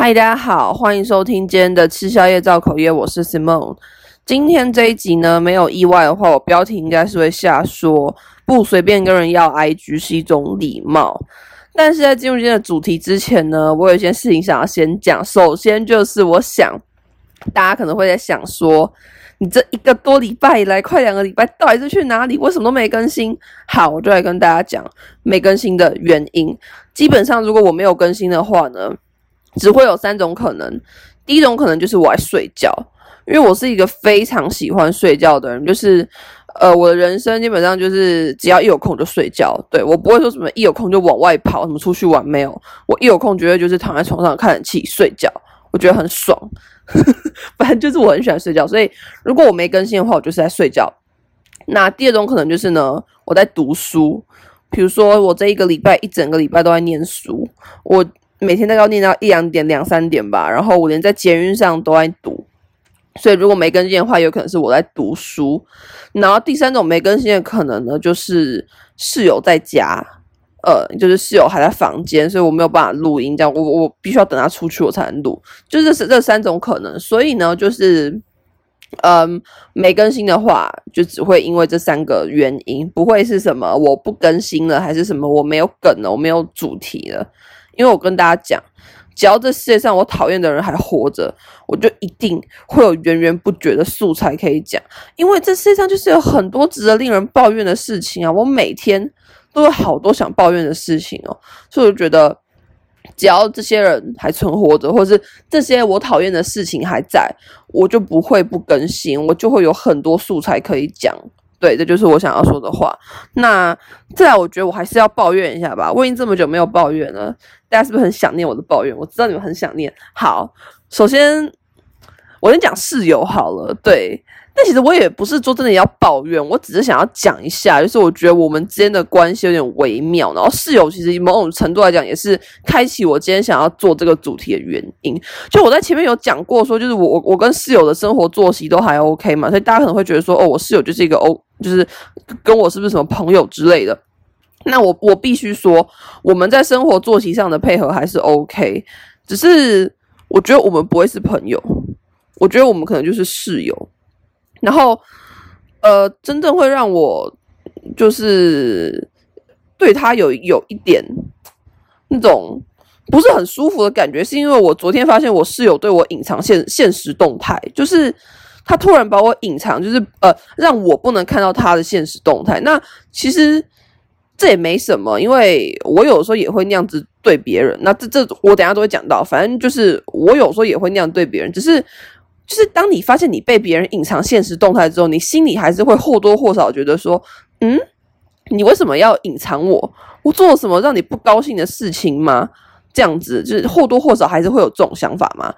嗨，大家好，欢迎收听今天的吃宵夜造口业，我是 Simon。今天这一集呢，没有意外的话，我标题应该是会下说不随便跟人要 IG 是一种礼貌。但是在进入今天的主题之前呢，我有一件事情想要先讲。首先就是我想大家可能会在想说，你这一个多礼拜以来，快两个礼拜，到底是去哪里？为什么都没更新？好，我就来跟大家讲没更新的原因。基本上，如果我没有更新的话呢，只会有三种可能，第一种可能就是我爱睡觉，因为我是一个非常喜欢睡觉的人，就是，呃，我的人生基本上就是只要一有空就睡觉，对，我不会说什么一有空就往外跑，什么出去玩没有，我一有空绝对就是躺在床上看冷气睡觉，我觉得很爽，反正就是我很喜欢睡觉，所以如果我没更新的话，我就是在睡觉。那第二种可能就是呢，我在读书，比如说我这一个礼拜一整个礼拜都在念书，我。每天大概要念到一两点、两三点吧，然后我连在捷运上都在读，所以如果没更新的话，有可能是我在读书。然后第三种没更新的可能呢，就是室友在家，呃，就是室友还在房间，所以我没有办法录音，这样我我必须要等他出去我才能录，就是这三种可能。所以呢，就是嗯，没更新的话，就只会因为这三个原因，不会是什么我不更新了，还是什么我没有梗了，我没有主题了。因为我跟大家讲，只要这世界上我讨厌的人还活着，我就一定会有源源不绝的素材可以讲。因为这世界上就是有很多值得令人抱怨的事情啊，我每天都有好多想抱怨的事情哦，所以我觉得，只要这些人还存活着，或是这些我讨厌的事情还在，我就不会不更新，我就会有很多素材可以讲。对，这就是我想要说的话。那再来，我觉得我还是要抱怨一下吧。我已经这么久没有抱怨了，大家是不是很想念我的抱怨？我知道你们很想念。好，首先我先讲室友好了。对。但其实我也不是说真的要抱怨，我只是想要讲一下，就是我觉得我们之间的关系有点微妙。然后室友其实某种程度来讲，也是开启我今天想要做这个主题的原因。就我在前面有讲过，说就是我我跟室友的生活作息都还 OK 嘛，所以大家可能会觉得说，哦，我室友就是一个 O，就是跟我是不是什么朋友之类的。那我我必须说，我们在生活作息上的配合还是 OK，只是我觉得我们不会是朋友，我觉得我们可能就是室友。然后，呃，真正会让我就是对他有有一点那种不是很舒服的感觉，是因为我昨天发现我室友对我隐藏现现实动态，就是他突然把我隐藏，就是呃让我不能看到他的现实动态。那其实这也没什么，因为我有时候也会那样子对别人。那这这我等下都会讲到，反正就是我有时候也会那样对别人，只是。就是当你发现你被别人隐藏现实动态之后，你心里还是会或多或少觉得说，嗯，你为什么要隐藏我？我做了什么让你不高兴的事情吗？这样子就是或多或少还是会有这种想法嘛。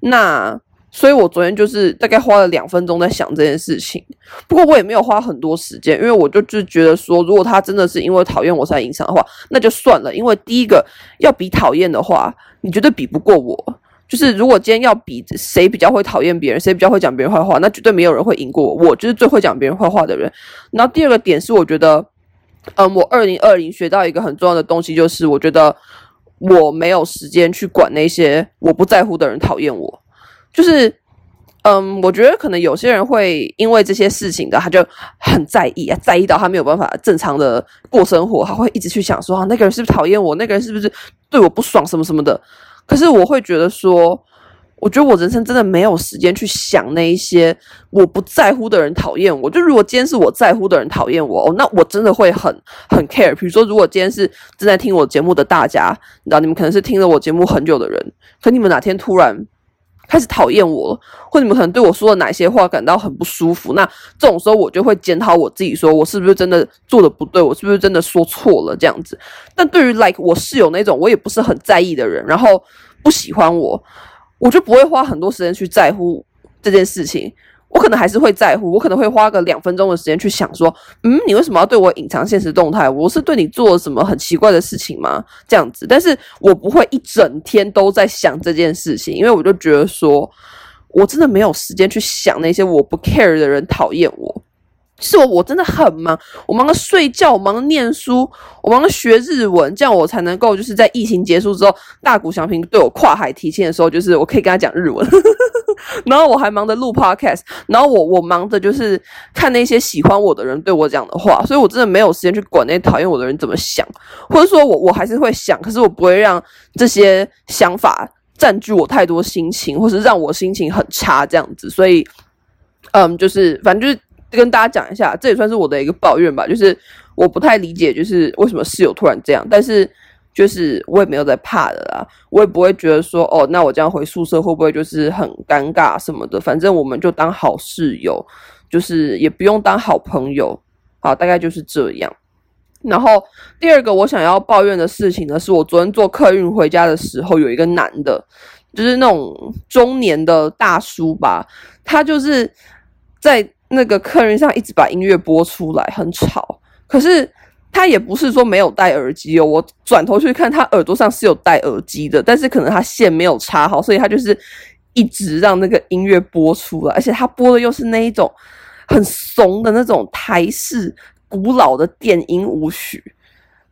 那所以，我昨天就是大概花了两分钟在想这件事情。不过我也没有花很多时间，因为我就就觉得说，如果他真的是因为讨厌我才隐藏的话，那就算了。因为第一个要比讨厌的话，你绝对比不过我。就是如果今天要比谁比较会讨厌别人，谁比较会讲别人坏话，那绝对没有人会赢过我。我就是最会讲别人坏话的人。然后第二个点是，我觉得，嗯，我二零二零学到一个很重要的东西，就是我觉得我没有时间去管那些我不在乎的人讨厌我。就是，嗯，我觉得可能有些人会因为这些事情的，他就很在意啊，在意到他没有办法正常的过生活，他会一直去想说，啊，那个人是不是讨厌我？那个人是不是对我不爽？什么什么的。可是我会觉得说，我觉得我人生真的没有时间去想那一些我不在乎的人讨厌我。就如果今天是我在乎的人讨厌我，哦，那我真的会很很 care。比如说，如果今天是正在听我节目的大家，你知道，你们可能是听了我节目很久的人，可你们哪天突然开始讨厌我了，或你们可能对我说了哪些话感到很不舒服，那这种时候我就会检讨我自己，说我是不是真的做的不对，我是不是真的说错了这样子。但对于 like 我室友那种我也不是很在意的人，然后不喜欢我，我就不会花很多时间去在乎这件事情。我可能还是会在乎，我可能会花个两分钟的时间去想说，嗯，你为什么要对我隐藏现实动态？我是对你做了什么很奇怪的事情吗？这样子，但是我不会一整天都在想这件事情，因为我就觉得说，我真的没有时间去想那些我不 care 的人讨厌我。是我，我真的很忙，我忙着睡觉，我忙着念书，我忙着学日文，这样我才能够就是在疫情结束之后，大谷祥平对我跨海提亲的时候，就是我可以跟他讲日文。然后我还忙着录 podcast，然后我我忙着就是看那些喜欢我的人对我讲的话，所以我真的没有时间去管那些讨厌我的人怎么想，或者说我我还是会想，可是我不会让这些想法占据我太多心情，或是让我心情很差这样子。所以，嗯，就是反正就是。跟大家讲一下，这也算是我的一个抱怨吧。就是我不太理解，就是为什么室友突然这样。但是就是我也没有在怕的啦，我也不会觉得说，哦，那我这样回宿舍会不会就是很尴尬什么的？反正我们就当好室友，就是也不用当好朋友。好，大概就是这样。然后第二个我想要抱怨的事情呢，是我昨天坐客运回家的时候，有一个男的，就是那种中年的大叔吧，他就是在。那个客人上一直把音乐播出来，很吵。可是他也不是说没有戴耳机哦，我转头去看他耳朵上是有戴耳机的，但是可能他线没有插好，所以他就是一直让那个音乐播出来，而且他播的又是那一种很怂的那种台式古老的电音舞曲。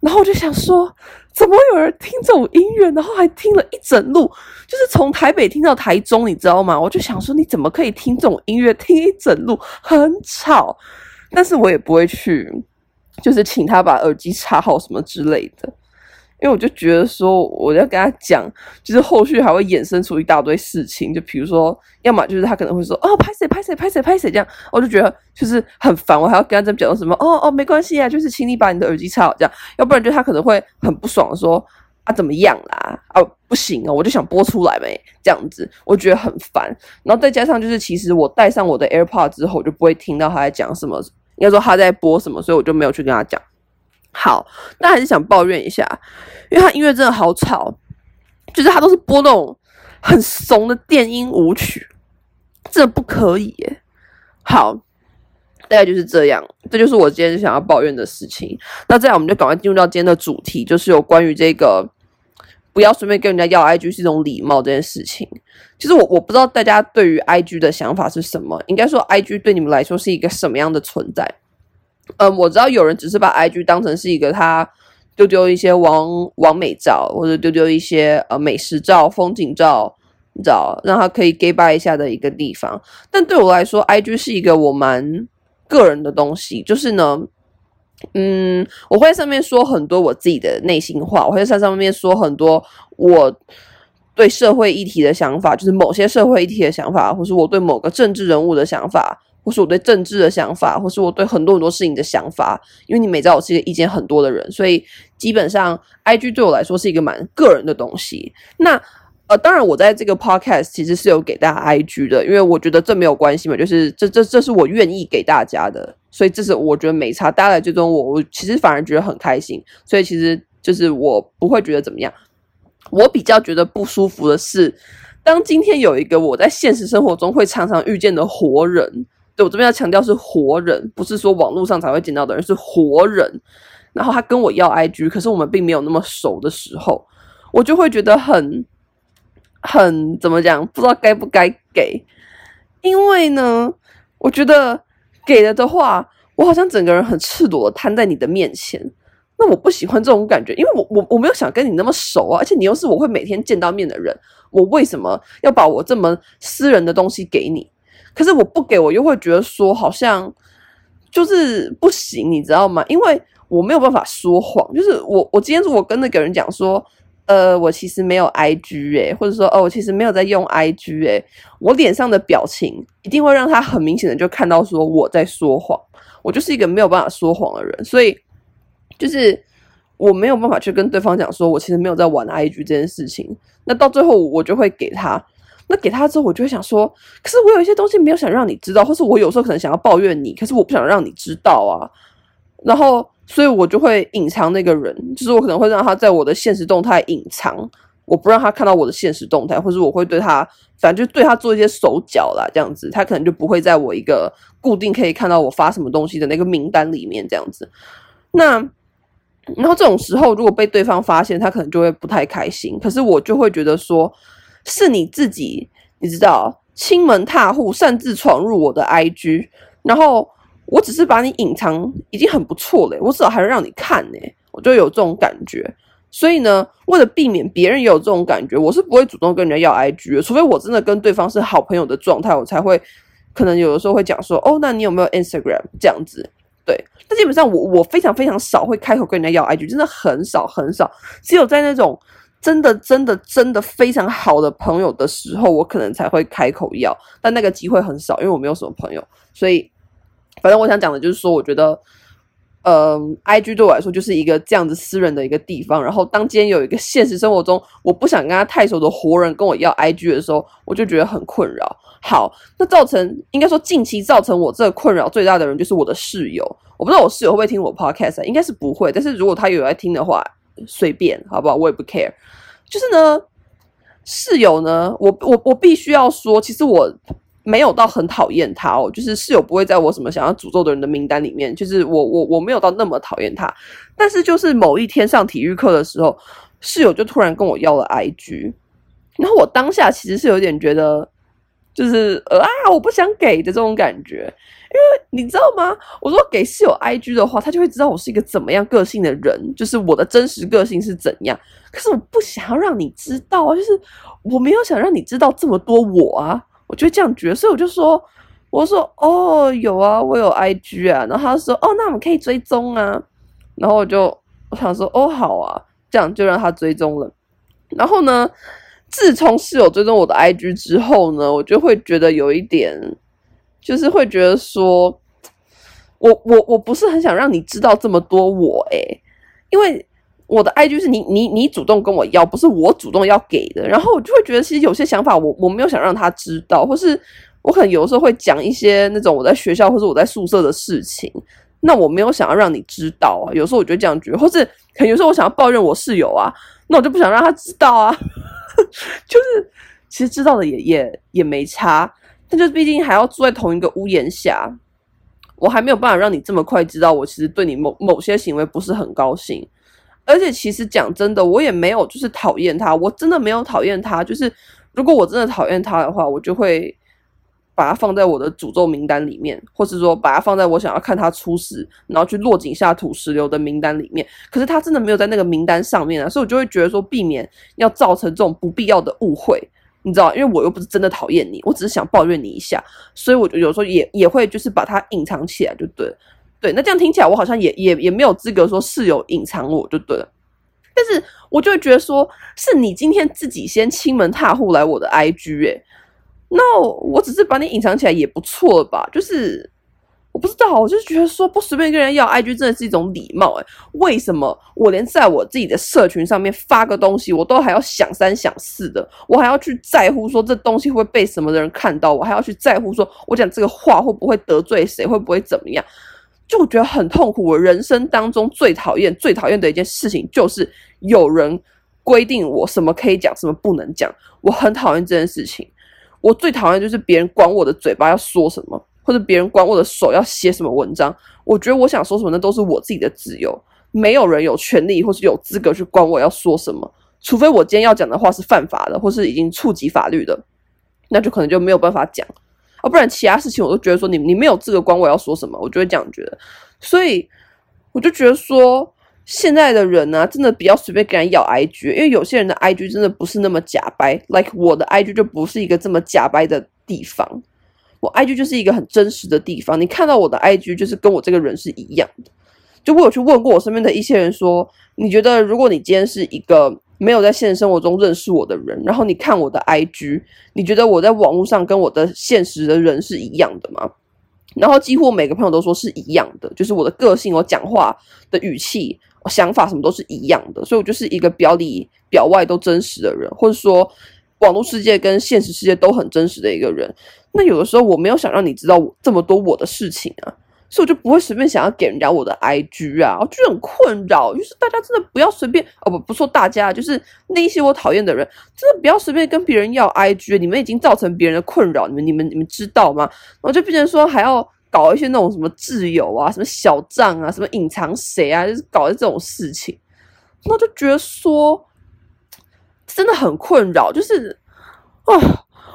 然后我就想说，怎么有人听这种音乐，然后还听了一整路，就是从台北听到台中，你知道吗？我就想说，你怎么可以听这种音乐听一整路，很吵。但是我也不会去，就是请他把耳机插好什么之类的。因为我就觉得说，我要跟他讲，就是后续还会衍生出一大堆事情，就比如说，要么就是他可能会说，哦，拍谁拍谁拍谁拍谁这样，我就觉得就是很烦，我还要跟他讲什么，哦哦，没关系啊，就是请你把你的耳机插好这样，要不然就他可能会很不爽说，啊怎么样啦，啊不行啊，我就想播出来没这样子，我觉得很烦，然后再加上就是其实我戴上我的 AirPod 之后，我就不会听到他在讲什么，应该说他在播什么，所以我就没有去跟他讲。好，那还是想抱怨一下，因为他音乐真的好吵，就是他都是播那种很怂的电音舞曲，这不可以耶。好，大概就是这样，这就是我今天想要抱怨的事情。那这样我们就赶快进入到今天的主题，就是有关于这个不要随便跟人家要 IG 是一种礼貌这件事情。其实我我不知道大家对于 IG 的想法是什么，应该说 IG 对你们来说是一个什么样的存在？嗯，我知道有人只是把 IG 当成是一个他丢丢一些网网美照，或者丢丢一些呃美食照、风景照，你知道，让他可以 gay by 一下的一个地方。但对我来说，IG 是一个我蛮个人的东西，就是呢，嗯，我会在上面说很多我自己的内心话，我会在上面说很多我对社会议题的想法，就是某些社会议题的想法，或是我对某个政治人物的想法。或是我对政治的想法，或是我对很多很多事情的想法，因为你每知道我是一个意见很多的人，所以基本上 IG 对我来说是一个蛮个人的东西。那呃，当然我在这个 podcast 其实是有给大家 IG 的，因为我觉得这没有关系嘛，就是这这这是我愿意给大家的，所以这是我觉得没差，大家来追踪我，我其实反而觉得很开心。所以其实就是我不会觉得怎么样，我比较觉得不舒服的是，当今天有一个我在现实生活中会常常遇见的活人。我这边要强调是活人，不是说网络上才会见到的人，是活人。然后他跟我要 IG，可是我们并没有那么熟的时候，我就会觉得很很怎么讲，不知道该不该给。因为呢，我觉得给了的话，我好像整个人很赤裸的摊在你的面前。那我不喜欢这种感觉，因为我我我没有想跟你那么熟啊，而且你又是我会每天见到面的人，我为什么要把我这么私人的东西给你？可是我不给，我又会觉得说好像就是不行，你知道吗？因为我没有办法说谎。就是我，我今天如果跟那个人讲说，呃，我其实没有 IG 诶、或者说，哦，我其实没有在用 IG 诶、我脸上的表情一定会让他很明显的就看到说我在说谎。我就是一个没有办法说谎的人，所以就是我没有办法去跟对方讲说我其实没有在玩 IG 这件事情。那到最后我就会给他。那给他之后，我就会想说，可是我有一些东西没有想让你知道，或是我有时候可能想要抱怨你，可是我不想让你知道啊。然后，所以我就会隐藏那个人，就是我可能会让他在我的现实动态隐藏，我不让他看到我的现实动态，或者我会对他，反正就对他做一些手脚啦，这样子，他可能就不会在我一个固定可以看到我发什么东西的那个名单里面，这样子。那，然后这种时候，如果被对方发现，他可能就会不太开心，可是我就会觉得说。是你自己，你知道，亲门踏户擅自闯入我的 IG，然后我只是把你隐藏已经很不错了，我至少还能让你看呢，我就有这种感觉。所以呢，为了避免别人也有这种感觉，我是不会主动跟人家要 IG 的，除非我真的跟对方是好朋友的状态，我才会可能有的时候会讲说，哦，那你有没有 Instagram 这样子？对，但基本上我我非常非常少会开口跟人家要 IG，真的很少很少，只有在那种真的真的真的非常好的朋友的时候，我可能才会开口要，但那个机会很少，因为我没有什么朋友，所以反正我想讲的就是说，我觉得。嗯，IG 对我来说就是一个这样子私人的一个地方。然后，当今天有一个现实生活中我不想跟他太熟的活人跟我要 IG 的时候，我就觉得很困扰。好，那造成应该说近期造成我这个困扰最大的人就是我的室友。我不知道我室友会不会听我 Podcast，应该是不会。但是如果他有在听的话，随便好不好？我也不 care。就是呢，室友呢，我我我必须要说，其实我。没有到很讨厌他哦，就是室友不会在我什么想要诅咒的人的名单里面，就是我我我没有到那么讨厌他，但是就是某一天上体育课的时候，室友就突然跟我要了 IG，然后我当下其实是有点觉得，就是啊，我不想给的这种感觉，因为你知道吗？我说给室友 IG 的话，他就会知道我是一个怎么样个性的人，就是我的真实个性是怎样，可是我不想要让你知道啊，就是我没有想让你知道这么多我啊。我就这样觉得，所以我就说，我说哦，有啊，我有 IG 啊，然后他说哦，那我们可以追踪啊，然后我就我想说哦，好啊，这样就让他追踪了。然后呢，自从室友追踪我的 IG 之后呢，我就会觉得有一点，就是会觉得说，我我我不是很想让你知道这么多我诶、因为。我的 IG 是你你你主动跟我要，不是我主动要给的。然后我就会觉得，其实有些想法我我没有想让他知道，或是我可能有的时候会讲一些那种我在学校或者我在宿舍的事情，那我没有想要让你知道啊。有时候我就这样觉得，或是可能有时候我想要抱怨我室友啊，那我就不想让他知道啊。就是其实知道的也也也没差，但就是毕竟还要住在同一个屋檐下，我还没有办法让你这么快知道我其实对你某某些行为不是很高兴。而且其实讲真的，我也没有就是讨厌他，我真的没有讨厌他。就是如果我真的讨厌他的话，我就会把它放在我的诅咒名单里面，或是说把它放在我想要看他出事，然后去落井下土石流的名单里面。可是他真的没有在那个名单上面啊，所以我就会觉得说，避免要造成这种不必要的误会，你知道，因为我又不是真的讨厌你，我只是想抱怨你一下，所以我就有时候也也会就是把它隐藏起来，就对。对，那这样听起来我好像也也也没有资格说室友隐藏我就对了，但是我就会觉得说，是你今天自己先亲门踏户来我的 IG 诶，那我只是把你隐藏起来也不错吧？就是我不知道，我就觉得说不随便跟人要 IG 真的是一种礼貌诶，为什么我连在我自己的社群上面发个东西，我都还要想三想四的，我还要去在乎说这东西会被什么的人看到，我还要去在乎说我讲这个话会不会得罪谁，会不会怎么样？就我觉得很痛苦。我人生当中最讨厌、最讨厌的一件事情，就是有人规定我什么可以讲，什么不能讲。我很讨厌这件事情。我最讨厌就是别人管我的嘴巴要说什么，或者别人管我的手要写什么文章。我觉得我想说什么，那都是我自己的自由。没有人有权利或是有资格去管我要说什么，除非我今天要讲的话是犯法的，或是已经触及法律的，那就可能就没有办法讲。啊，不然其他事情我都觉得说你你没有资格管我要说什么，我就会这样觉得，所以我就觉得说现在的人呢、真的比较随便跟人要 IG，因为有些人的 IG 真的不是那么假掰，like 我的 IG 就不是一个这么假掰的地方，我 IG 就是一个很真实的地方，你看到我的 IG 就是跟我这个人是一样的，就我有去问过我身边的一些人说，你觉得如果你今天是一个。没有在现实生活中认识我的人，然后你看我的 IG，你觉得我在网络上跟我的现实的人是一样的吗？然后几乎每个朋友都说是一样的，就是我的个性、我讲话的语气、我想法什么都是一样的，所以我就是一个表里表外都真实的人，或者说网络世界跟现实世界都很真实的一个人。那有的时候我没有想让你知道这么多我的事情啊。所以我就不会随便想要给人家我的 IG 啊，我就很困扰。就是大家真的不要随便哦，不不说大家，就是那一些我讨厌的人，真的不要随便跟别人要 IG。你们已经造成别人的困扰，你们你们你们知道吗？然后就变成说还要搞一些那种什么挚友啊，什么小账啊，什么隐藏谁啊，就是搞这种事情。那我就觉得说真的很困扰，就是啊，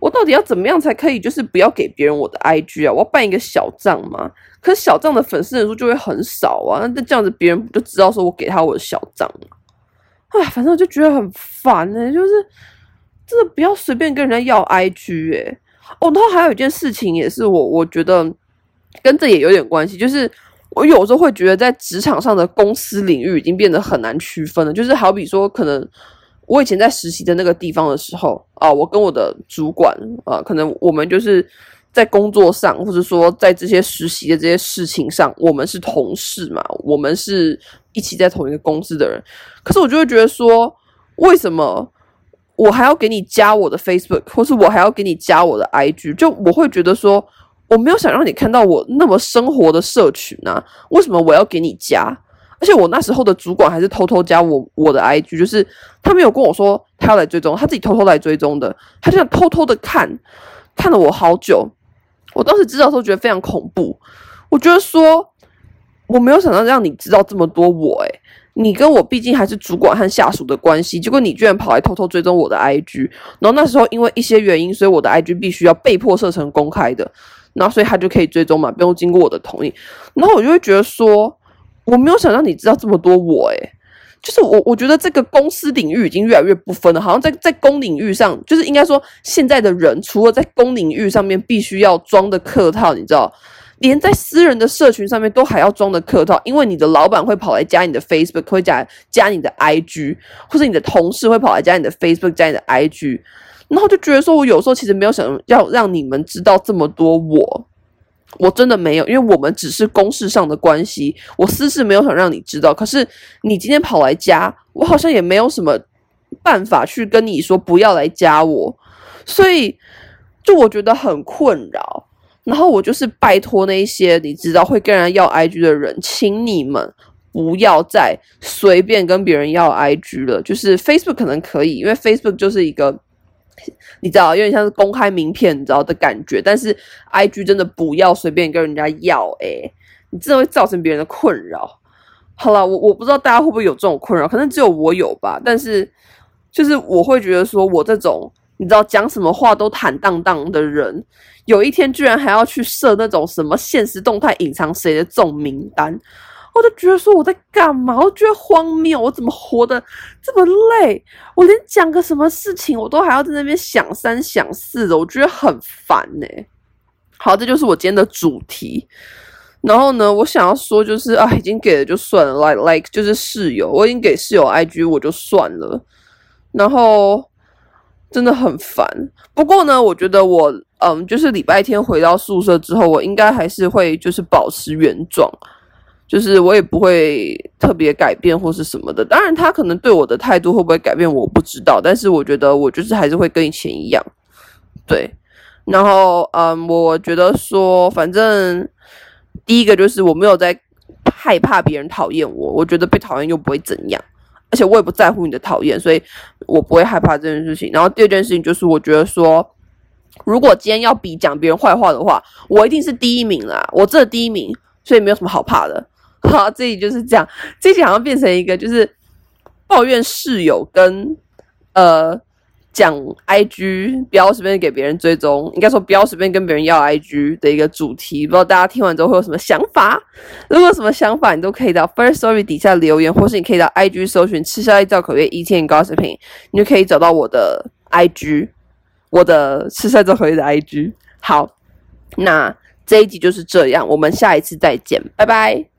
我到底要怎么样才可以，就是不要给别人我的 IG 啊？我要办一个小账吗？可是小账的粉丝人数就会很少啊，那这样子别人不就知道说我给他我的小账了。哎，反正我就觉得很烦哎、就是真的不要随便跟人家要 IG 哎、哦，然后还有一件事情也是我我觉得跟这也有点关系，就是我有时候会觉得在职场上的公司领域已经变得很难区分了，就是好比说可能。我以前在实习的那个地方的时候啊，我跟我的主管啊，可能我们就是在工作上，或者说在这些实习的这些事情上，我们是同事嘛，我们是一起在同一个公司的人。可是我就会觉得说，为什么我还要给你加我的 Facebook，或是我还要给你加我的 IG？就我会觉得说，我没有想让你看到我那么生活的社群啊，为什么我要给你加？而且我那时候的主管还是偷偷加我我的 IG，就是他没有跟我说他要来追踪，他自己偷偷来追踪的，他就想偷偷的看，看了我好久。我当时知道时候觉得非常恐怖，我觉得说我没有想到让你知道这么多我，诶，你跟我毕竟还是主管和下属的关系，结果你居然跑来偷偷追踪我的 IG，然后那时候因为一些原因，所以我的 IG 必须要被迫设成公开的，然后所以他就可以追踪嘛，不用经过我的同意，然后我就会觉得说。我没有想让你知道这么多我，诶，就是我，我觉得这个公司领域已经越来越不分了，好像在在公领域上，就是应该说现在的人除了在公领域上面必须要装的客套，你知道，连在私人的社群上面都还要装的客套，因为你的老板会跑来加你的 Facebook，会加加你的 IG，或者你的同事会跑来加你的 Facebook，加你的 IG，然后就觉得说，我有时候其实没有想要让你们知道这么多我。我真的没有，因为我们只是公事上的关系，我私事没有想让你知道。可是你今天跑来加，我好像也没有什么办法去跟你说不要来加我，所以就我觉得很困扰。然后我就是拜托那些你知道会跟人要 IG 的人，请你们不要再随便跟别人要 IG 了。就是 Facebook 可能可以，因为 Facebook 就是一个。你知道，有点像是公开名片，你知道的感觉。但是，IG 真的不要随便跟人家要，诶，你真的会造成别人的困扰。好了，我我不知道大家会不会有这种困扰，可能只有我有吧。但是，就是我会觉得说，我这种你知道讲什么话都坦荡荡的人，有一天居然还要去设那种什么限时动态隐藏谁的这种名单。我就觉得说我在干嘛？我觉得荒谬，我怎么活得这么累？我连讲个什么事情，我都还要在那边想三想四的，我觉得很烦呢。好，这就是我今天的主题。然后呢，我想要说就是啊，已经给了就算了，like like 就是室友，我已经给室友 IG 我就算了。然后真的很烦。不过呢，我觉得我嗯，就是礼拜天回到宿舍之后，我应该还是会就是保持原状。就是我也不会特别改变或是什么的，当然他可能对我的态度会不会改变我不知道，但是我觉得我就是还是会跟以前一样，对。然后嗯，我觉得说反正第一个就是我没有在害怕别人讨厌我，我觉得被讨厌又不会怎样，而且我也不在乎你的讨厌，所以我不会害怕这件事情。然后第二件事情就是我觉得说，如果今天要比讲别人坏话的话，我一定是第一名啦，我这第一名，所以没有什么好怕的。好，这里就是这样。这集好像变成一个就是抱怨室友跟呃讲 IG 不要随便给别人追踪，应该说不要随便跟别人要 IG 的一个主题。不知道大家听完之后会有什么想法？如果有什么想法，你都可以到 First Story 底下留言，或是你可以到 IG 搜寻“吃宵夜造口业 Eating and Gossiping”，你就可以找到我的 IG，我的吃宵夜造口业的 IG。好，那这一集就是这样，我们下一次再见，拜拜。